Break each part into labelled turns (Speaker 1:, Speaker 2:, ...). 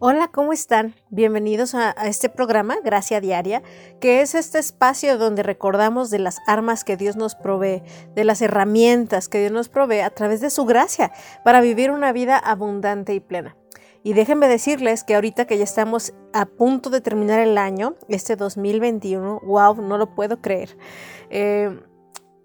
Speaker 1: Hola, ¿cómo están? Bienvenidos a, este programa, Gracia Diaria, que es este espacio donde recordamos de las armas que Dios nos provee, de las herramientas que Dios nos provee a través de su gracia para vivir una vida abundante y plena. Y déjenme decirles que ahorita que ya estamos a punto de terminar el año, este 2021, wow, no lo puedo creer. Eh,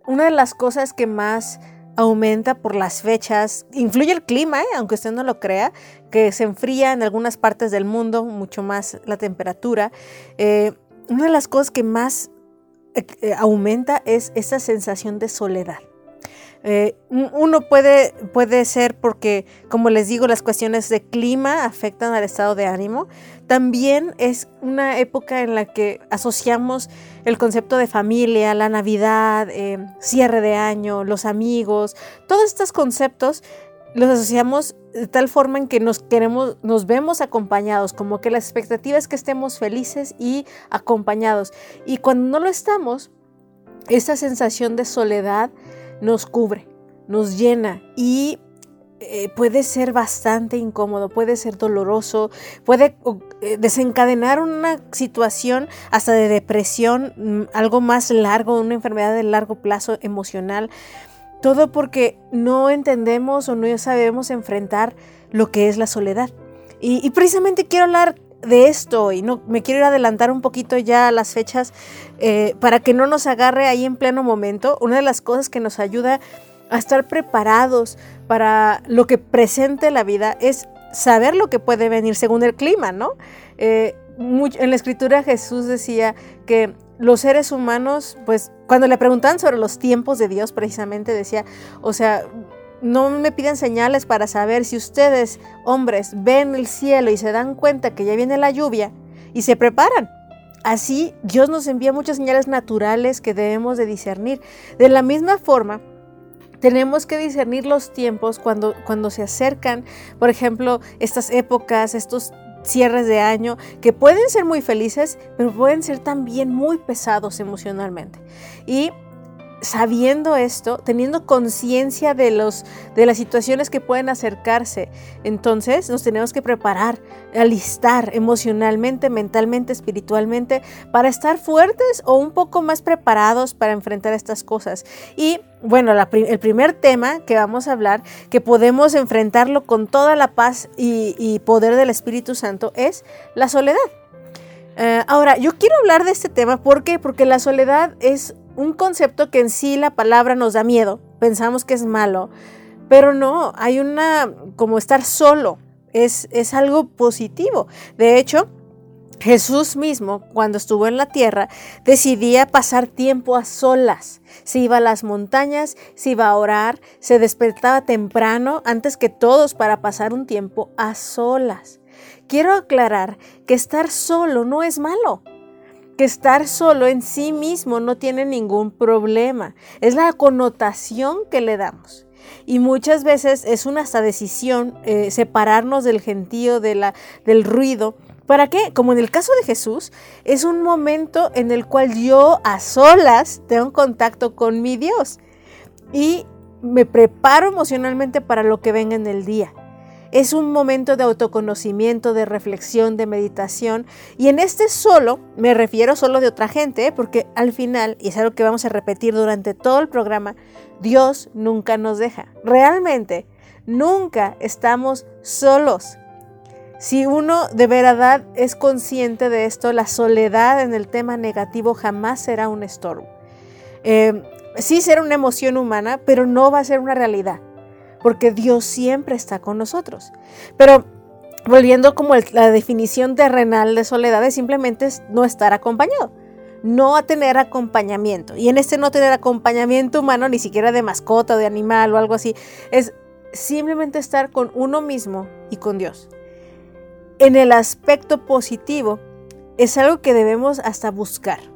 Speaker 1: una de las cosas que más aumenta por las fechas. Influye el clima, ¿eh? aunque usted no lo crea, que se enfría en algunas partes del mundo, mucho más la temperatura. Eh, una de las cosas que más eh, aumenta es esa sensación de soledad. Uno puede, puede ser porque, como les digo, las cuestiones de clima afectan al estado de ánimo. También es una época en la que asociamos el concepto de familia, la Navidad, eh, cierre de año, los amigos, todos estos conceptos los asociamos de tal forma en que nos queremos, nos vemos acompañados, como que la expectativa es que estemos felices y acompañados. Y cuando no lo estamos, esa sensación de soledad nos cubre, nos llena y eh, puede ser bastante incómodo, puede ser doloroso, puede eh, desencadenar una situación hasta de depresión, mm, algo más largo, una enfermedad de largo plazo emocional. Todo porque no entendemos o no sabemos enfrentar lo que es la soledad. Y, precisamente quiero hablar de esto y no me quiero ir adelantar un poquito ya a las fechas eh, para que no nos agarre ahí en pleno momento. Una de las cosas que nos ayuda a estar preparados para lo que presente la vida es saber lo que puede venir según el clima, ¿no? Eh, en la escritura Jesús decía que los seres humanos, pues cuando le preguntaban sobre los tiempos de Dios, precisamente decía, o sea, no me piden señales para saber si ustedes, hombres, ven el cielo y se dan cuenta que ya viene la lluvia y se preparan. Así Dios nos envía muchas señales naturales que debemos de discernir. De la misma forma, tenemos que discernir los tiempos cuando, cuando se acercan, por ejemplo, estas épocas, estos cierres de año, que pueden ser muy felices, pero pueden ser también muy pesados emocionalmente. Y sabiendo esto, teniendo conciencia de, los, de las situaciones que pueden acercarse, entonces nos tenemos que preparar, alistar emocionalmente, mentalmente, espiritualmente, para estar fuertes o un poco más preparados para enfrentar estas cosas. Y bueno, el primer tema que vamos a hablar, que podemos enfrentarlo con toda la paz y, poder del Espíritu Santo, es la soledad. Eh, ahora, yo quiero hablar de este tema, ¿por qué? Porque la soledad es un concepto que en sí la palabra nos da miedo, pensamos que es malo, pero no, hay una, como estar solo, es, es algo positivo. De hecho, Jesús mismo, cuando estuvo en la tierra, decidía pasar tiempo a solas. Se iba a las montañas, se iba a orar, se despertaba temprano antes que todos para pasar un tiempo a solas. Quiero aclarar que estar solo no es malo que estar solo en sí mismo no tiene ningún problema. Es la connotación que le damos. Y muchas veces es una hasta decisión eh, separarnos del gentío, de la, del ruido. ¿Para qué? Como en el caso de Jesús, es un momento en el cual yo a solas tengo contacto con mi Dios y me preparo emocionalmente para lo que venga en el día. Es un momento de autoconocimiento, de reflexión, de meditación. Y en este solo, me refiero solo de otra gente, ¿eh? porque al final, y es algo que vamos a repetir durante todo el programa, Dios nunca nos deja. Realmente, nunca estamos solos. Si uno de verdad es consciente de esto, la soledad en el tema negativo jamás será un estorbo. Eh, sí será una emoción humana, pero no va a ser una realidad porque Dios siempre está con nosotros. Pero volviendo como la definición terrenal de soledad es simplemente no estar acompañado, no tener acompañamiento. Y en este no tener acompañamiento humano, ni siquiera de mascota, de animal o algo así, es simplemente estar con uno mismo y con Dios. En el aspecto positivo, es algo que debemos hasta buscar.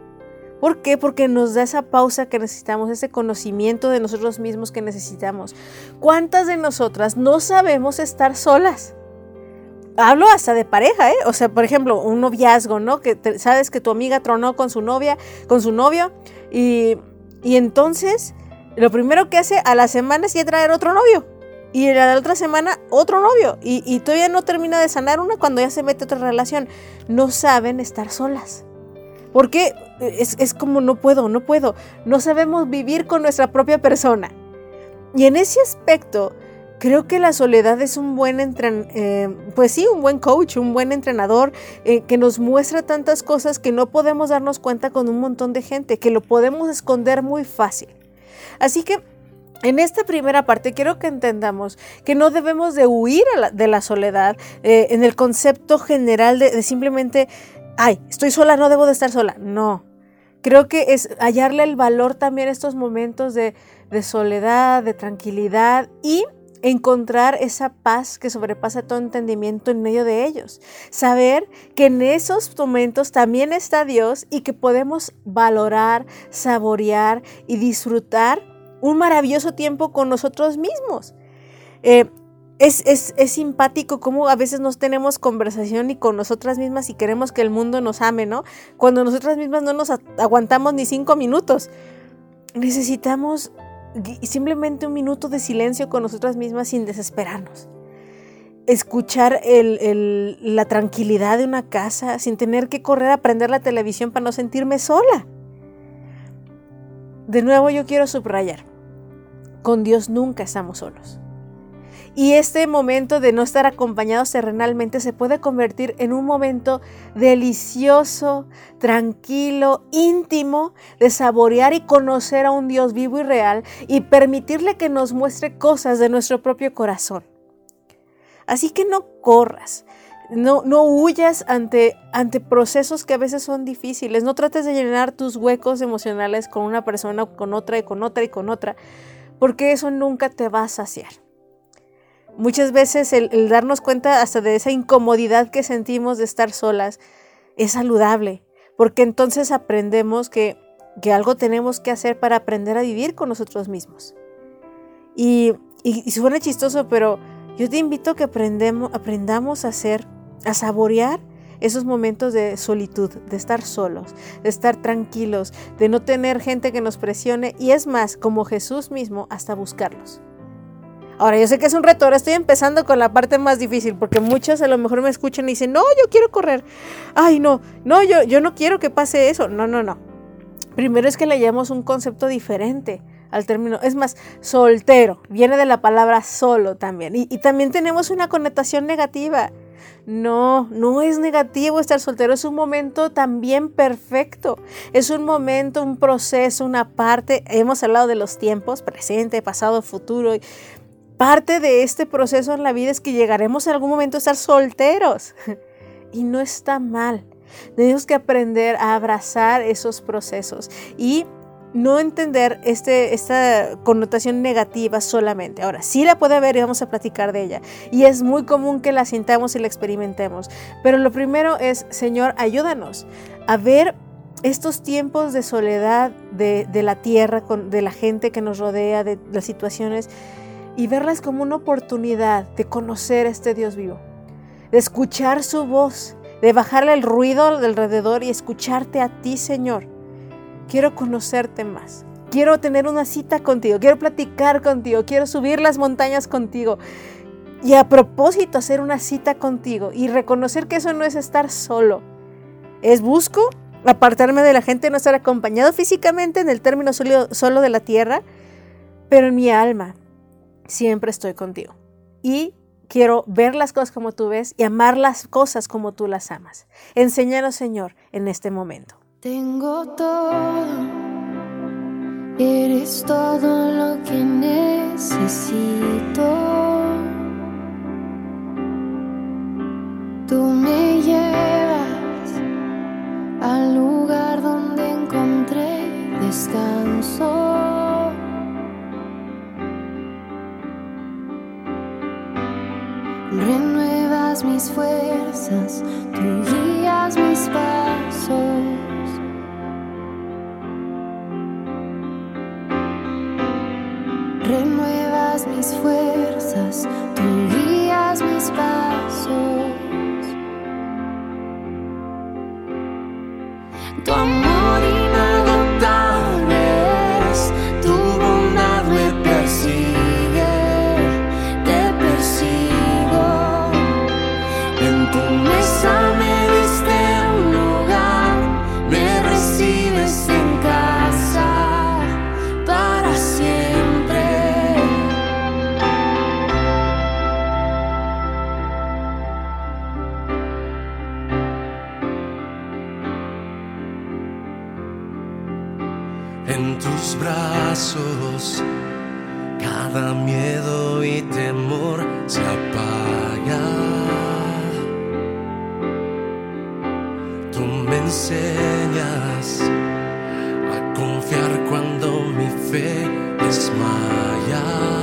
Speaker 1: ¿Por qué? Porque nos da esa pausa que necesitamos, ese conocimiento de nosotros mismos que necesitamos. ¿Cuántas de nosotras no sabemos estar solas? Hablo hasta de pareja, ¿eh? O sea, por ejemplo, un noviazgo, ¿no? Que sabes que tu amiga tronó con su novia, con su novio, y, y entonces lo primero que hace a la semana es ya traer otro novio. Y la otra semana otro novio. Y, y todavía no termina de sanar una cuando ya se mete otra relación. No saben estar solas. Porque es, es como no puedo, no puedo. No sabemos vivir con nuestra propia persona. Y en ese aspecto, creo que la soledad es un buen eh, pues sí, un buen coach, un buen entrenador eh, que nos muestra tantas cosas que no podemos darnos cuenta con un montón de gente, que lo podemos esconder muy fácil. Así que en esta primera parte quiero que entendamos que no debemos de huir de la soledad eh, en el concepto general de, simplemente, ay, estoy sola, no debo de estar sola. No, creo que es hallarle el valor también a estos momentos de, de soledad, de tranquilidad y encontrar esa paz que sobrepasa todo entendimiento en medio de ellos. Saber que en esos momentos también está Dios y que podemos valorar, saborear y disfrutar un maravilloso tiempo con nosotros mismos. Eh, es, es, es, simpático cómo a veces nos tenemos conversación y con nosotras mismas y queremos que el mundo nos ame, ¿no? Cuando nosotras mismas no nos aguantamos ni cinco minutos. Necesitamos simplemente un minuto de silencio con nosotras mismas sin desesperarnos. Escuchar la tranquilidad de una casa sin tener que correr a prender la televisión para no sentirme sola. De nuevo yo quiero subrayar, con Dios nunca estamos solos. Y este momento de no estar acompañados terrenalmente se puede convertir en un momento delicioso, tranquilo, íntimo, de saborear y conocer a un Dios vivo y real y permitirle que nos muestre cosas de nuestro propio corazón. Así que no corras, no, no huyas ante, ante procesos que a veces son difíciles. No trates de llenar tus huecos emocionales con una persona, con otra y con otra y con otra, porque eso nunca te va a saciar. Muchas veces el, darnos cuenta hasta de esa incomodidad que sentimos de estar solas es saludable, porque entonces aprendemos que, algo tenemos que hacer para aprender a vivir con nosotros mismos. Y, y, suena chistoso, pero yo te invito a que aprendamos a hacer, a saborear esos momentos de solitud, de estar solos, de estar tranquilos, de no tener gente que nos presione y es más, como Jesús mismo, hasta buscarlos. Ahora, yo sé que es un reto, ahora estoy empezando con la parte más difícil, porque muchos a lo mejor me escuchan y dicen, no, yo quiero correr. Ay, no, no, yo, yo no quiero que pase eso. No, no, no. Primero es que le llamamos un concepto diferente al término. Es más, soltero, viene de la palabra solo también. Y, y también tenemos una connotación negativa. No, no es negativo estar soltero, es un momento también perfecto. Es un momento, un proceso, una parte. Hemos hablado de los tiempos, presente, pasado, futuro. Parte de este proceso en la vida es que llegaremos en algún momento a estar solteros. Y no está mal. Tenemos que aprender a abrazar esos procesos y no entender este, esta connotación negativa solamente. Ahora, sí la puede haber y vamos a platicar de ella. Y es muy común que la sintamos y la experimentemos. Pero lo primero es, Señor, ayúdanos a ver estos tiempos de soledad de, la tierra, de la gente que nos rodea, de las situaciones y verlas como una oportunidad de conocer a este Dios vivo, de escuchar su voz, de bajarle el ruido alrededor y escucharte a ti, Señor. Quiero conocerte más. Quiero tener una cita contigo, quiero platicar contigo, quiero subir las montañas contigo. Y a propósito, hacer una cita contigo y reconocer que eso no es estar solo. Es busco apartarme de la gente, no estar acompañado físicamente en el término solo, solo de la tierra, pero en mi alma, siempre estoy contigo. Y quiero ver las cosas como tú ves y amar las cosas como tú las amas. Enséñanos, Señor, en este momento.
Speaker 2: Tengo todo, eres todo lo que necesito. Tú me llevas al lugar donde encontré descanso. mis fuerzas, tú guías mis pasos.
Speaker 3: Renuevas mis fuerzas, tú En
Speaker 4: tus brazos cada miedo y temor se apaga. Tú me enseñas a confiar cuando mi fe desmaya.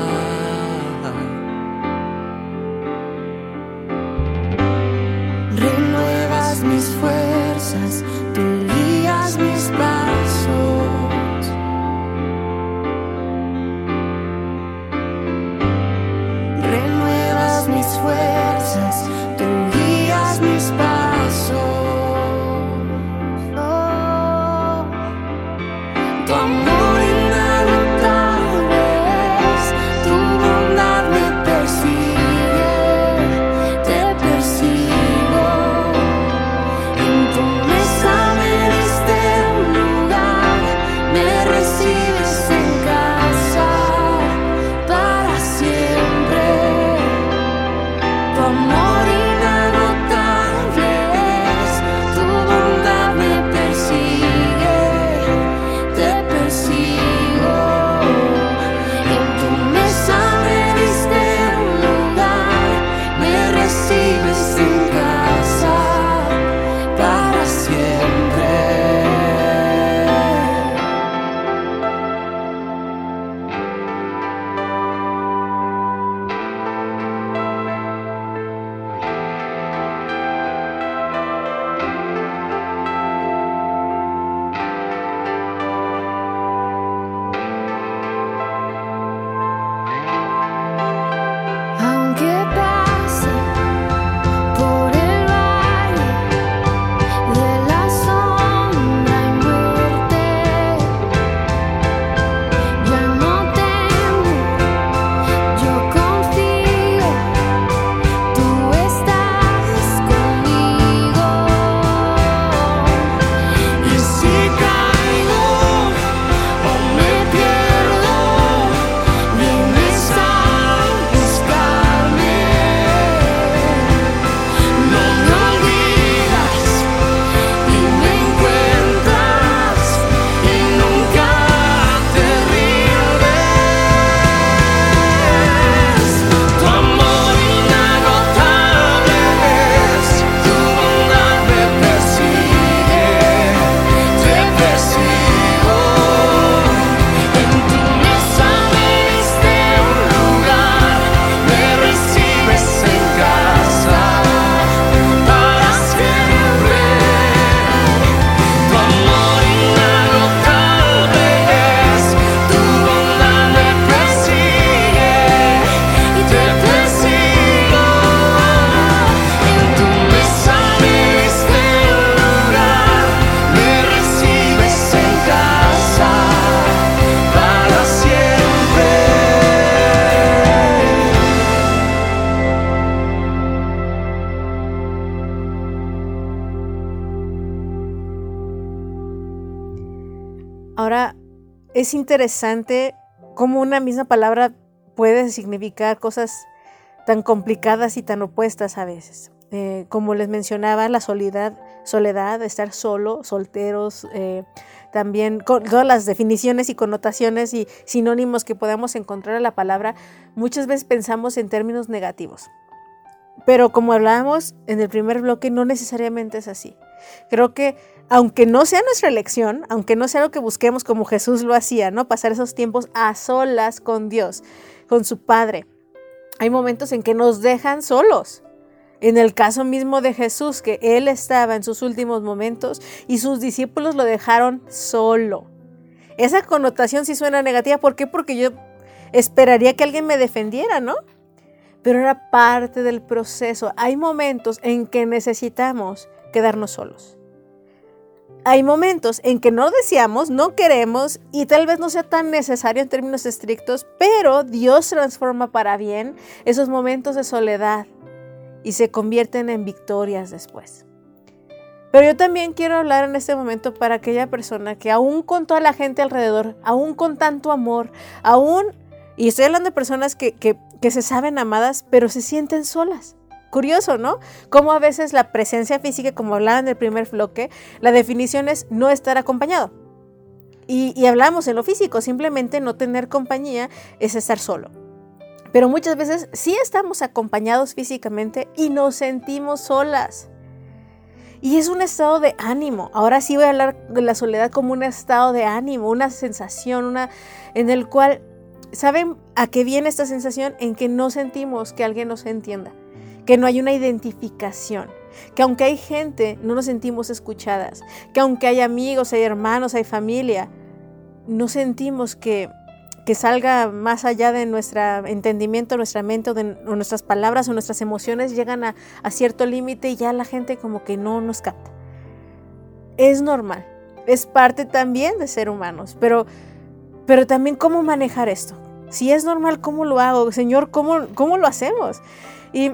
Speaker 3: Es
Speaker 1: interesante cómo una misma palabra puede significar cosas tan complicadas y tan opuestas a veces. Eh, como les mencionaba, la soledad, soledad, estar solo, solteros, eh, también con todas las definiciones y connotaciones y sinónimos que podamos encontrar a la palabra, muchas veces pensamos en términos negativos. Pero como hablábamos en el primer bloque, no necesariamente es así. Creo que aunque no sea nuestra elección, aunque no sea lo que busquemos como Jesús lo hacía, ¿no? Pasar esos tiempos a solas con Dios, con su Padre. Hay momentos en que nos dejan solos. En el caso mismo de Jesús, que él estaba en sus últimos momentos y sus discípulos lo dejaron solo. Esa connotación sí suena negativa. ¿Por qué? Porque yo esperaría que alguien me defendiera, ¿no? Pero era parte del proceso. Hay momentos en que necesitamos quedarnos solos. Hay momentos en que no deseamos, no queremos y tal vez no sea tan necesario en términos estrictos, pero Dios transforma para bien esos momentos de soledad y se convierten en victorias después. Pero yo también quiero hablar en este momento para aquella persona que aún con toda la gente alrededor, aún con tanto amor, aún, y estoy hablando de personas que, que, que se saben amadas, pero se sienten solas Curioso, ¿no? Como a veces la presencia física, como hablaba en el primer bloque, la definición es no estar acompañado. Y, hablamos en lo físico, simplemente no tener compañía es estar solo. Pero muchas veces sí estamos acompañados físicamente y nos sentimos solas. Y es un estado de ánimo. Ahora sí voy a hablar de la soledad como un estado de ánimo, una sensación, una en el cual ¿saben a qué viene esta sensación? En que no sentimos que alguien nos entienda que no hay una identificación, que aunque hay gente, no nos sentimos escuchadas, que aunque hay amigos, hay hermanos, hay familia, no sentimos que, que salga más allá de nuestro entendimiento, nuestra mente o, de, nuestras palabras o nuestras emociones llegan a, a cierto límite y ya la gente como que no nos capta. Es normal, es parte también de ser humanos, pero, pero también cómo manejar esto. Si es normal, ¿cómo lo hago? Señor, ¿cómo, cómo lo hacemos? Y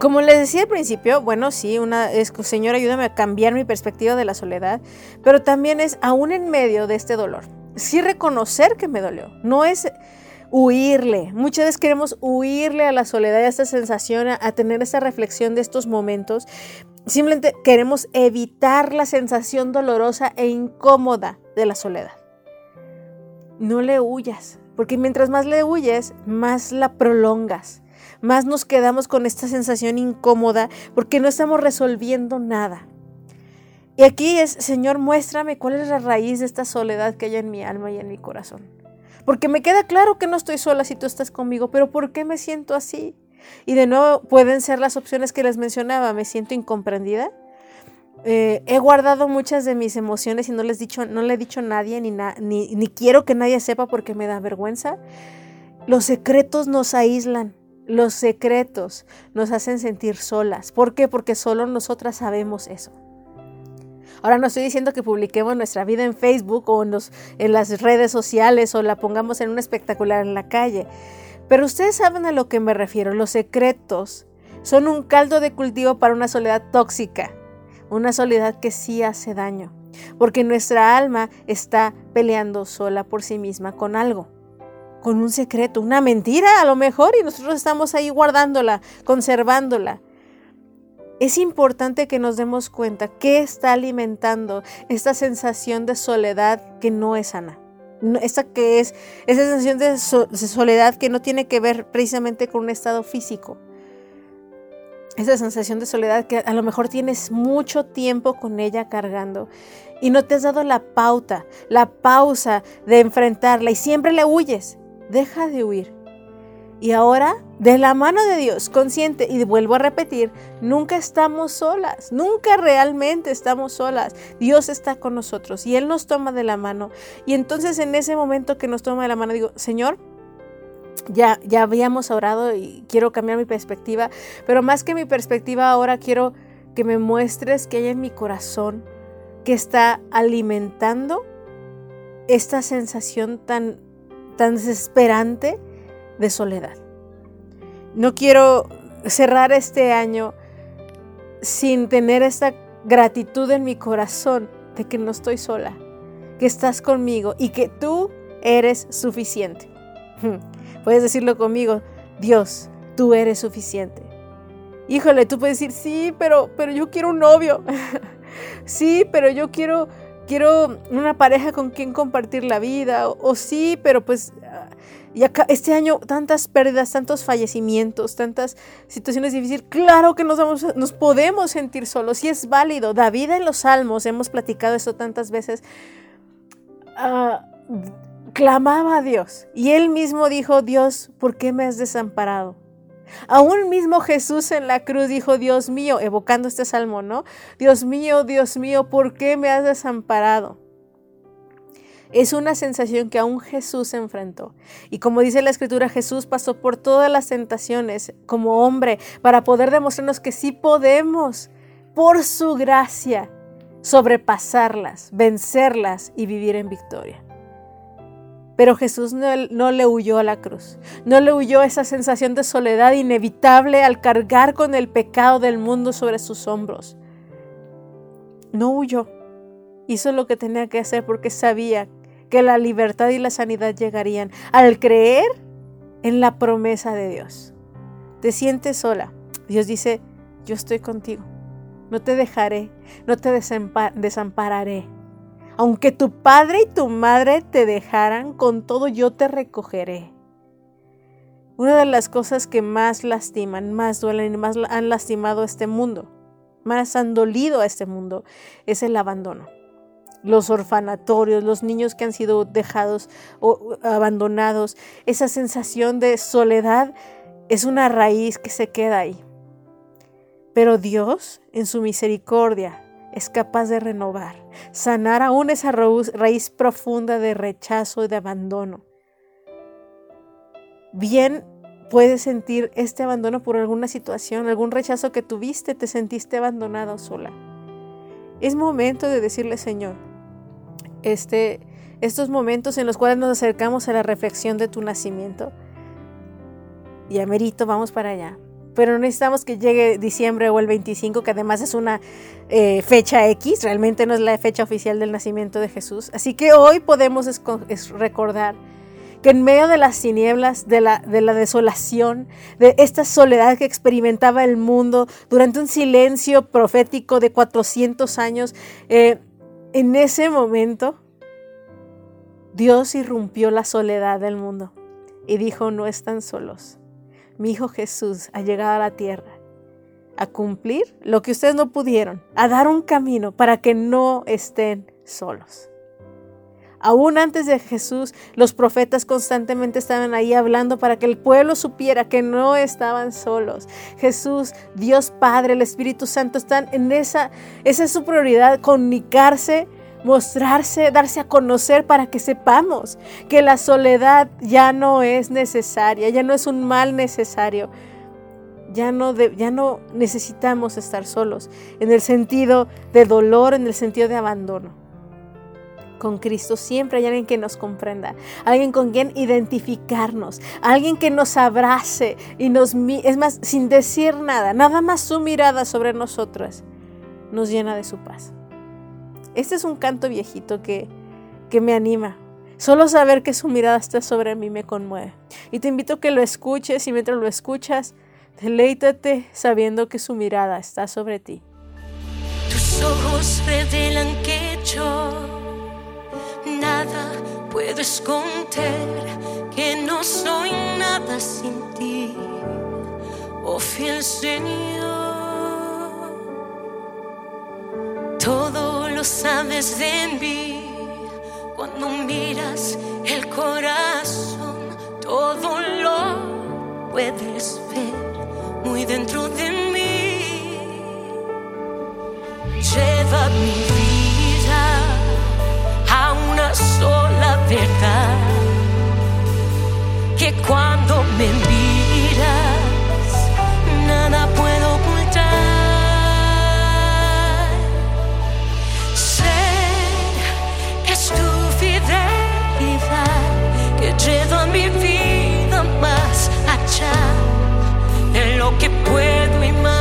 Speaker 1: como les decía al principio, bueno, sí, una Señor, ayúdame a cambiar mi perspectiva de la soledad, pero también es aún en medio de este dolor. Sí reconocer que me dolió, no es huirle. Muchas veces queremos huirle a la soledad, a esta sensación, a, a tener esta reflexión de estos momentos. Simplemente queremos evitar la sensación dolorosa e incómoda de la soledad. No le huyas, porque mientras más le huyes, más la prolongas más nos quedamos con esta sensación incómoda porque no estamos resolviendo nada. Y aquí es, Señor, muéstrame cuál es la raíz de esta soledad que hay en mi alma y en mi corazón. Porque me queda claro que no estoy sola si tú estás conmigo, pero ¿por qué me siento así? Y de nuevo pueden ser las opciones que les mencionaba, me siento incomprendida. Eh, he guardado muchas de mis emociones y no les dicho, no le he dicho a nadie ni, ni, ni quiero que nadie sepa porque me da vergüenza. Los secretos nos aíslan. Los secretos nos hacen sentir solas. ¿Por qué? Porque solo nosotras sabemos eso. Ahora no estoy diciendo que publiquemos nuestra vida en Facebook o en, las redes sociales o la pongamos en un espectacular en la calle. Pero ustedes saben a lo que me refiero. Los secretos son un caldo de cultivo para una soledad tóxica. Una soledad que sí hace daño. Porque nuestra alma está peleando sola por sí misma con algo con un secreto, una mentira a lo mejor, y nosotros estamos ahí guardándola, conservándola. Es importante que nos demos cuenta qué está alimentando esta sensación de soledad que no es sana. Esta que es esa sensación de, soledad que no tiene que ver precisamente con un estado físico. Esa sensación de soledad que a lo mejor tienes mucho tiempo con ella cargando y no te has dado la pauta, la pausa de enfrentarla y siempre le huyes deja de huir. Y ahora, de la mano de Dios, consciente, y vuelvo a repetir, nunca estamos solas, nunca realmente estamos solas. Dios está con nosotros y Él nos toma de la mano. Y entonces en ese momento que nos toma de la mano, digo, Señor, ya, ya habíamos orado y quiero cambiar mi perspectiva, pero más que mi perspectiva ahora quiero que me muestres que hay en mi corazón que está alimentando esta sensación tan tan desesperante de soledad. No quiero cerrar este año sin tener esta gratitud en mi corazón de que no estoy sola, que estás conmigo y que tú eres suficiente. Puedes decirlo conmigo, Dios, tú eres suficiente. Híjole, tú puedes decir, sí, pero, pero yo quiero un novio. sí, pero yo quiero quiero una pareja con quien compartir la vida, o, sí, pero pues ah, este año tantas pérdidas, tantos fallecimientos, tantas situaciones difíciles, claro que nos, vamos, nos podemos sentir solos y es válido. David en los Salmos, hemos platicado eso tantas veces, ah, clamaba a Dios y él mismo dijo, Dios, ¿por qué me has desamparado? Aún mismo Jesús en la cruz dijo, Dios mío, evocando este salmo, ¿no? Dios mío, Dios mío, ¿por qué me has desamparado? Es una sensación que aún Jesús enfrentó. Y como dice la escritura, Jesús pasó por todas las tentaciones como hombre para poder demostrarnos que sí podemos, por su gracia, sobrepasarlas, vencerlas y vivir en victoria. Pero Jesús no, le huyó a la cruz, no le huyó esa sensación de soledad inevitable al cargar con el pecado del mundo sobre sus hombros. No huyó, hizo lo que tenía que hacer porque sabía que la libertad y la sanidad llegarían al creer en la promesa de Dios. Te sientes sola. Dios dice, yo estoy contigo. No te dejaré, no te desampararé. Aunque tu padre y tu madre te dejaran, con todo yo te recogeré. Una de las cosas que más lastiman, más duelen y más han lastimado a este mundo, más han dolido a este mundo, es el abandono los orfanatorios, los niños que han sido dejados o abandonados. Esa sensación de soledad es una raíz que se queda ahí. Pero Dios, en su misericordia, es capaz de renovar, sanar aún esa raíz profunda de rechazo y de abandono. Bien puedes sentir este abandono por alguna situación, algún rechazo que tuviste, te sentiste abandonado sola. Es momento de decirle, Señor, este, estos momentos en los cuales nos acercamos a la reflexión de tu nacimiento. Y amerito, vamos para allá. Pero no necesitamos que llegue diciembre o el 25, que además es una eh, fecha X, realmente no es la fecha oficial del nacimiento de Jesús. Así que hoy podemos recordar que en medio de las tinieblas, de la, de la, desolación, de esta soledad que experimentaba el mundo durante un silencio profético de 400 años, eh, en ese momento, Dios irrumpió la soledad del mundo y dijo, no están solos. Mi Hijo Jesús ha llegado a la tierra a cumplir lo que ustedes no pudieron, a dar un camino para que no estén solos. Aún antes de Jesús, los profetas constantemente estaban ahí hablando para que el pueblo supiera que no estaban solos. Jesús, Dios Padre, el Espíritu Santo están en esa, esa es su prioridad, comunicarse, mostrarse, darse a conocer para que sepamos que la soledad ya no es necesaria, ya no es un mal necesario. Ya no, ya no necesitamos estar solos en el sentido de dolor, en el sentido de abandono con Cristo siempre hay alguien que nos comprenda, alguien con quien identificarnos, alguien que nos abrace y nos, es más, sin decir nada, nada más su mirada sobre nosotras nos llena de su paz. Este es un canto viejito que, que me anima. Solo saber que su mirada está sobre mí me conmueve. Y te invito a que lo escuches y mientras lo escuchas, deleítate sabiendo que su mirada está sobre ti.
Speaker 2: Tus ojos revelan que yo nada puedo esconder, que no soy nada sin ti, oh fiel Señor. Todo lo sabes de mí cuando miras el corazón, todo lo puedes ver muy dentro de mí. Lleva mi sola verdad que cuando me miras que puedo imaginar.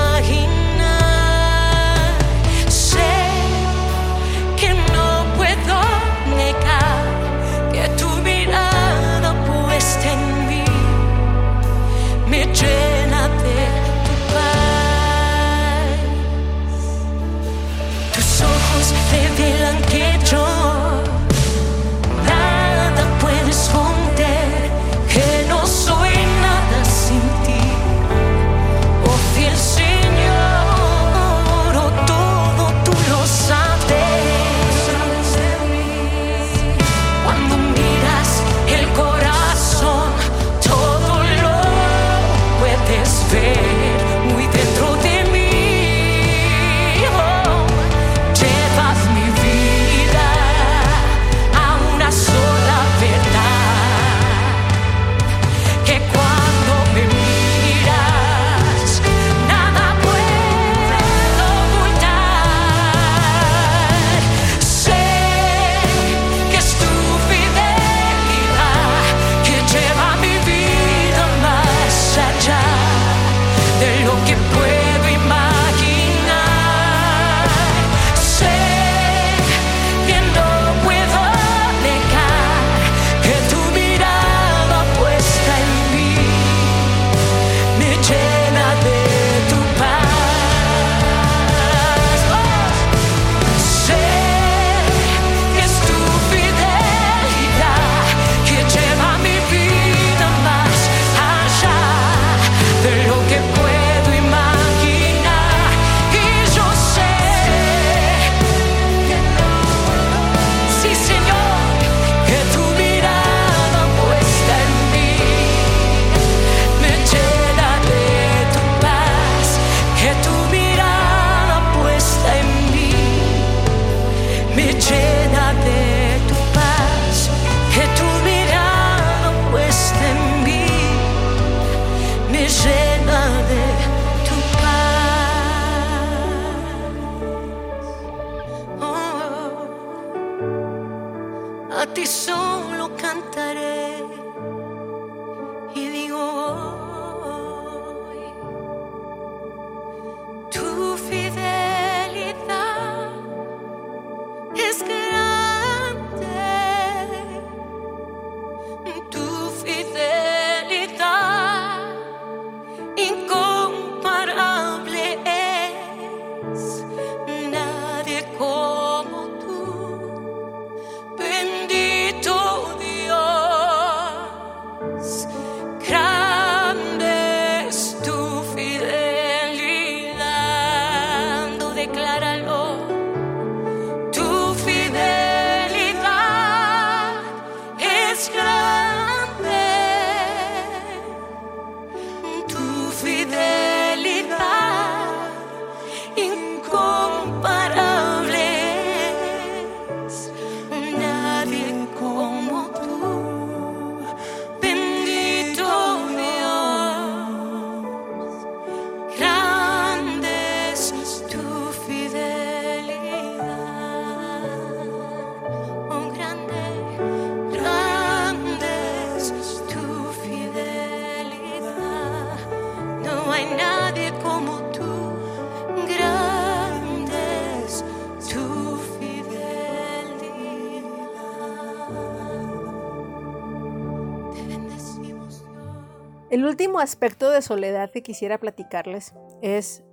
Speaker 1: Aspecto de soledad que quisiera platicarles es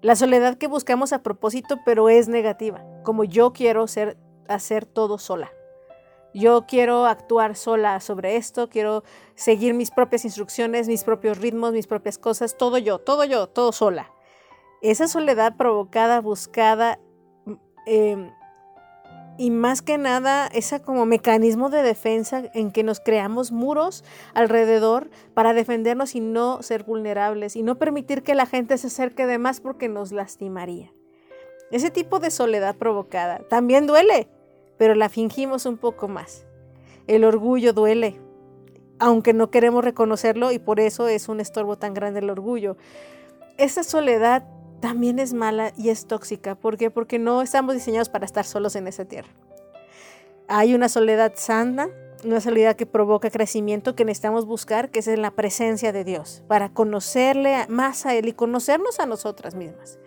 Speaker 1: la soledad que buscamos a propósito, pero es negativa, como yo quiero ser, hacer todo sola. Yo quiero actuar sola sobre esto, quiero seguir mis propias instrucciones, mis propios ritmos, mis propias cosas, todo yo, todo yo, todo sola. Esa soledad provocada, buscada, mm, eh, y más que nada, ese como mecanismo de defensa en que nos creamos muros alrededor para defendernos y no ser vulnerables y no permitir que la gente se acerque de más porque nos lastimaría. Ese tipo de soledad provocada también duele, pero la fingimos un poco más. El orgullo duele, aunque no queremos reconocerlo y por eso es un estorbo tan grande el orgullo. Esa soledad también es mala y es tóxica. ¿Por qué? Porque no estamos diseñados para estar solos en esa tierra. Hay una soledad sana, una soledad que provoca crecimiento que necesitamos buscar, que es en la presencia de Dios, para conocerle más a Él y conocernos a nosotras mismas.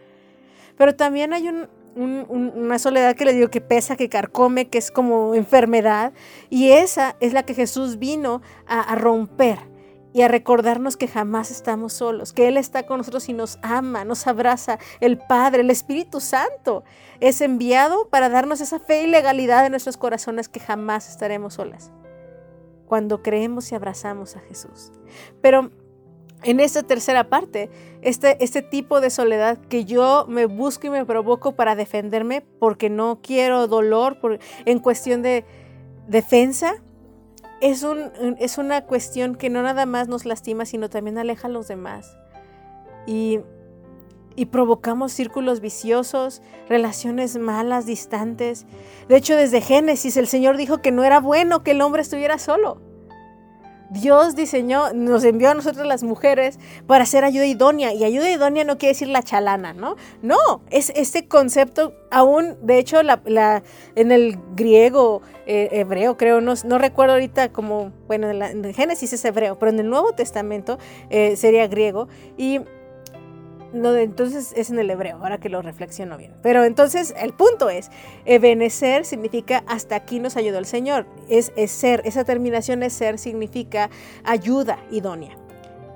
Speaker 1: Pero también hay un, un, un, una soledad que le digo que pesa, que carcome, que es como enfermedad, y esa es la que Jesús vino a romper y a recordarnos que jamás estamos solos, que Él está con nosotros y nos ama, nos abraza. El Padre, el Espíritu Santo es enviado para darnos esa fe y legalidad en nuestros corazones que jamás estaremos solas. Cuando creemos y abrazamos a Jesús. Pero en esta tercera parte, este, este tipo de soledad que yo me busco y me provoco para defenderme porque no quiero dolor por, en cuestión de defensa, es, un, es una cuestión que no nada más nos lastima, sino también aleja a los demás. Y, y provocamos círculos viciosos, relaciones malas, distantes. De hecho, desde Génesis el Señor dijo que no era bueno que el hombre estuviera solo. Dios diseñó, nos envió a nosotros las mujeres para hacer ayuda idónea. Y ayuda idónea no quiere decir la chalana, ¿no? No, es este concepto aún, de hecho, la, en el griego, eh, hebreo, creo, no, no, recuerdo ahorita como, bueno, en, la, Génesis es hebreo, pero en el Nuevo Testamento eh, sería griego. Y no, entonces es en el hebreo, ahora que lo reflexiono bien. Pero entonces el punto es, ebenecer significa hasta aquí nos ayudó el Señor. Es, es ser, esa terminación es ser significa ayuda idónea.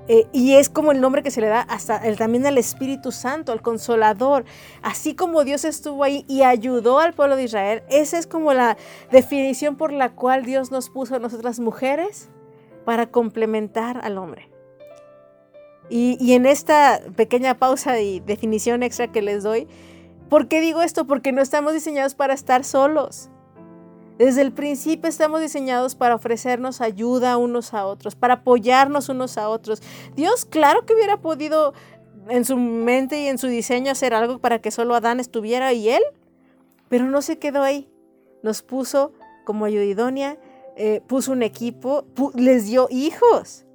Speaker 1: Eh, y es como el nombre que se le da hasta el, también al Espíritu Santo, al Consolador. Así como Dios estuvo ahí y ayudó al pueblo de Israel, esa es como la definición por la cual Dios nos puso a nosotras mujeres para complementar al hombre. Y, en esta pequeña pausa y definición extra que les doy, ¿por qué digo esto? Porque no estamos diseñados para estar solos. Desde el principio estamos diseñados para ofrecernos ayuda unos a otros, para apoyarnos unos a otros. Dios, claro que hubiera podido en su mente y en su diseño hacer algo para que solo Adán estuviera y él, pero no se quedó ahí. nos puso como ayuda idónea, eh, puso un equipo, les dio hijos.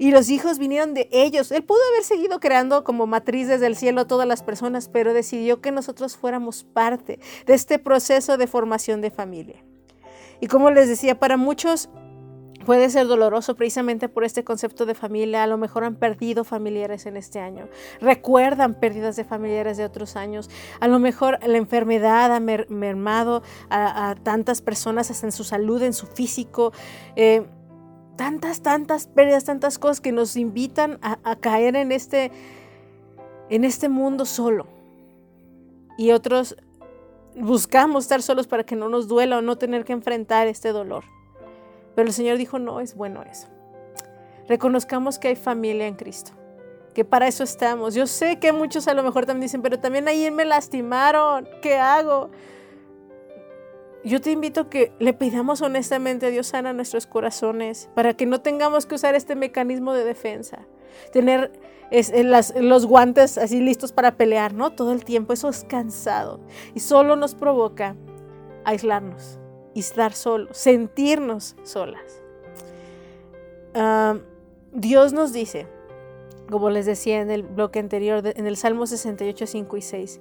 Speaker 1: Y los hijos vinieron de ellos. Él pudo haber seguido creando como matriz desde el cielo a todas las personas, pero decidió que nosotros fuéramos parte de este proceso de formación de familia. Y como les decía, para muchos puede ser doloroso precisamente por este concepto de familia. A lo mejor han perdido familiares en este año. Recuerdan pérdidas de familiares de otros años. A lo mejor la enfermedad ha mermado a, tantas personas hasta en su salud, en su físico. Eh, tantas, tantas pérdidas, tantas cosas que nos invitan a, caer en este, en este mundo solo. Y otros buscamos estar solos para que no nos duela o no tener que enfrentar este dolor. Pero el Señor dijo, no es bueno eso. Reconozcamos que hay familia en Cristo, que para eso estamos. Yo sé que muchos a lo mejor también dicen, pero también ahí me lastimaron, ¿qué hago? Yo te invito a que le pidamos honestamente a Dios sana nuestros corazones para que no tengamos que usar este mecanismo de defensa. Tener eh, los guantes así listos para pelear, ¿no? Todo el tiempo. Eso es cansado y solo nos provoca aislarnos estar solos, sentirnos solas. Ah, Dios nos dice, como les decía en el bloque anterior, en el Salmo 68, 5 y 6,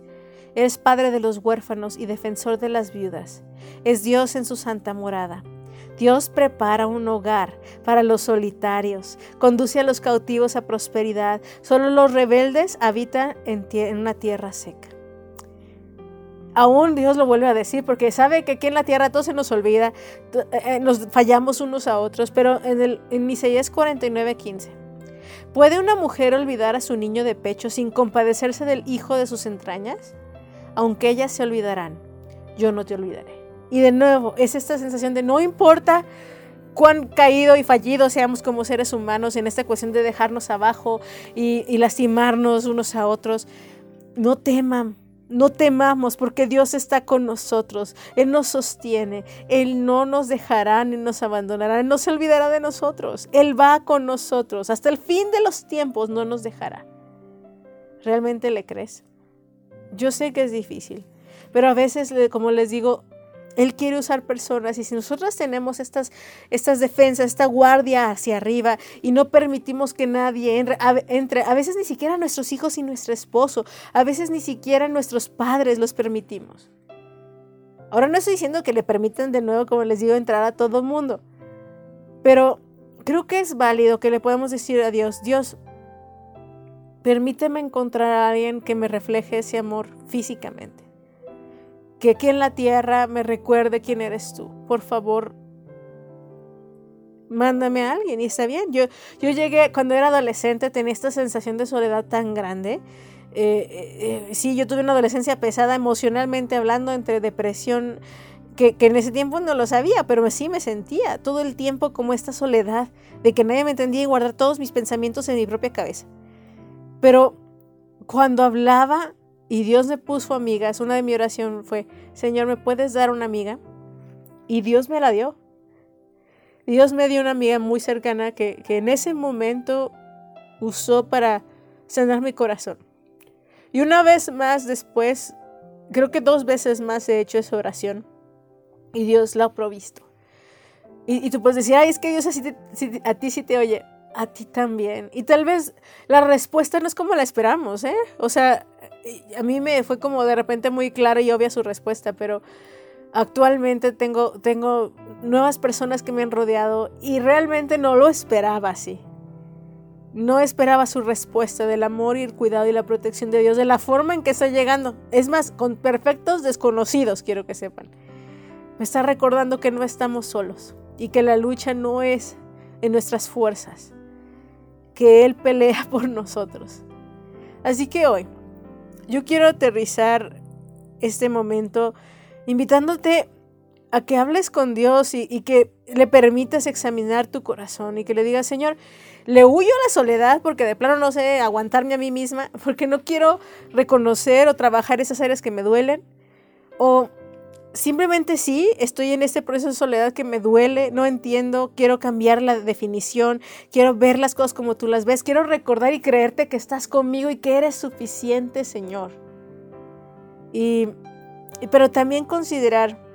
Speaker 1: es Padre de los huérfanos y defensor de las viudas. Es Dios en su santa morada. Dios prepara un hogar para los solitarios, conduce a los cautivos a prosperidad. Solo los rebeldes habitan en, una tierra seca. Aún Dios lo vuelve a decir porque sabe que aquí en la tierra todo se nos olvida, eh, eh, nos fallamos unos a otros, pero en, el, en Isaías 49, 15. ¿Puede una mujer olvidar a su niño de pecho sin compadecerse del hijo de sus entrañas? Aunque ellas se olvidarán, yo no te olvidaré. Y de nuevo, es esta sensación de no importa cuán caído y fallido seamos como seres humanos en esta cuestión de dejarnos abajo y, lastimarnos unos a otros, no teman, no temamos porque Dios está con nosotros, Él nos sostiene, Él no nos dejará ni nos abandonará, Él no se olvidará de nosotros, Él va con nosotros, hasta el fin de los tiempos no nos dejará. ¿Realmente le crees? Yo sé que es difícil, pero a veces, como les digo, Él quiere usar personas y si nosotros tenemos estas, estas defensas, esta guardia hacia arriba y no permitimos que nadie entre, a veces ni siquiera nuestros hijos y nuestro esposo, a veces ni siquiera nuestros padres los permitimos. Ahora no estoy diciendo que le permitan de nuevo, como les digo, entrar a todo mundo, pero creo que es válido que le podamos decir a Dios, Dios, Permíteme encontrar a alguien que me refleje ese amor físicamente. Que aquí en la tierra me recuerde quién eres tú. Por favor, mándame a alguien y está bien. Yo, yo llegué, cuando era adolescente, tenía esta sensación de soledad tan grande. Eh, eh, eh, sí, yo tuve una adolescencia pesada emocionalmente hablando, entre depresión, que, que, en ese tiempo no lo sabía, pero sí me sentía todo el tiempo como esta soledad de que nadie me entendía y guardar todos mis pensamientos en mi propia cabeza. Pero cuando hablaba y Dios me puso amigas, una de mi oración fue, Señor, ¿me puedes dar una amiga? Y Dios me la dio. Dios me dio una amiga muy cercana que, en ese momento usó para sanar mi corazón. Y una vez más después, creo que dos veces más he hecho esa oración y Dios la ha provisto. Y, tú puedes decir, ay, es que Dios así a ti sí te oye a ti también. Y tal vez la respuesta no es como la esperamos, ¿eh? O sea, a mí me fue como de repente muy clara y obvia su respuesta, pero actualmente tengo, tengo nuevas personas que me han rodeado y realmente no lo esperaba así. No esperaba su respuesta del amor y el cuidado y la protección de Dios de la forma en que está llegando. Es más, con perfectos desconocidos, quiero que sepan. Me está recordando que no estamos solos y que la lucha no es en nuestras fuerzas, que Él pelea por nosotros. Así que hoy yo quiero aterrizar este momento invitándote a que hables con Dios y, que le permitas examinar tu corazón y que le digas, Señor, le huyo a la soledad porque de plano no sé aguantarme a mí misma, porque no quiero reconocer o trabajar esas áreas que me duelen. O simplemente sí, estoy en este proceso de soledad que me duele, no entiendo, quiero cambiar la definición, quiero ver las cosas como tú las ves, quiero recordar y creerte que estás conmigo y que eres suficiente, Señor. Y, pero también considerar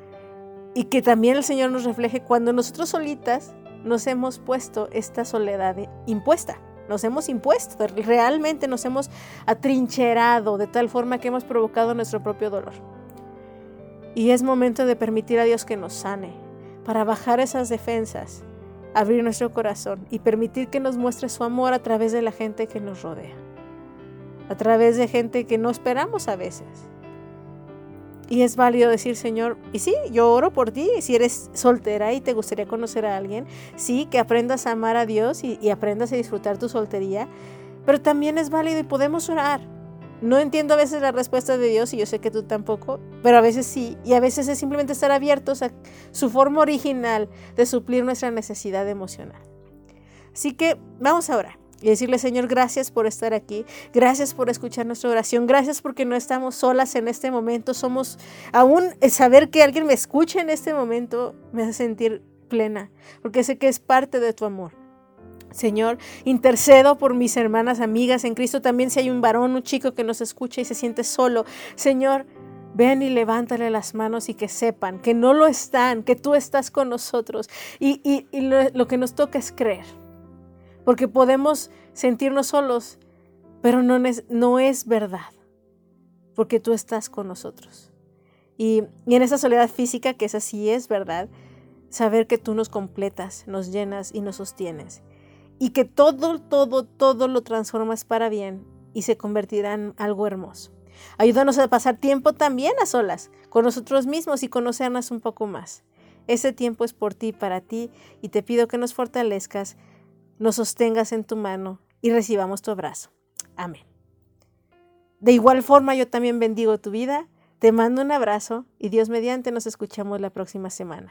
Speaker 1: y que también el Señor nos refleje cuando nosotros solitas nos hemos puesto esta soledad impuesta. Nos hemos impuesto, realmente nos hemos atrincherado de tal forma que hemos provocado nuestro propio dolor. Y es momento de permitir a Dios que nos sane, para bajar esas defensas, abrir nuestro corazón y permitir que nos muestre su amor a través de la gente que nos rodea, a través de gente que no esperamos a veces. Y es válido decir, Señor, y sí, yo oro por ti, si eres soltera y te gustaría conocer a alguien, sí, que aprendas a amar a Dios y, y aprendas a disfrutar tu soltería, pero también es válido y podemos orar. No entiendo a veces la respuesta de Dios y yo sé que tú tampoco, pero a veces sí, y a veces es simplemente estar abiertos a su forma original de suplir nuestra necesidad emocional. Así que vamos a orar y decirle, Señor, gracias por estar aquí, gracias por escuchar nuestra oración, gracias porque no estamos solas en este momento, somos, aún saber que alguien me escuche en este momento me hace sentir plena, porque sé que es parte de tu amor. Señor, intercedo por mis hermanas, amigas en Cristo, también si hay un varón, un chico que nos escucha y se siente solo. Señor, ven y levántale las manos y que sepan que no lo están, que tú estás con nosotros. Y, lo, lo que nos toca es creer porque podemos sentirnos solos, pero no es, no es verdad, porque tú estás con nosotros. Y, y en esa soledad física, que es así, es verdad, saber que tú nos completas, nos llenas y nos sostienes. Y que todo, todo, todo lo transformas para bien y se convertirá en algo hermoso. Ayúdanos a pasar tiempo también a solas, con nosotros mismos y conocernos un poco más. Ese tiempo es por ti, para ti, y te pido que nos fortalezcas nos sostengas en tu mano y recibamos tu abrazo. Amén. De igual forma yo también bendigo tu vida, te mando un abrazo y Dios mediante nos escuchamos la próxima semana.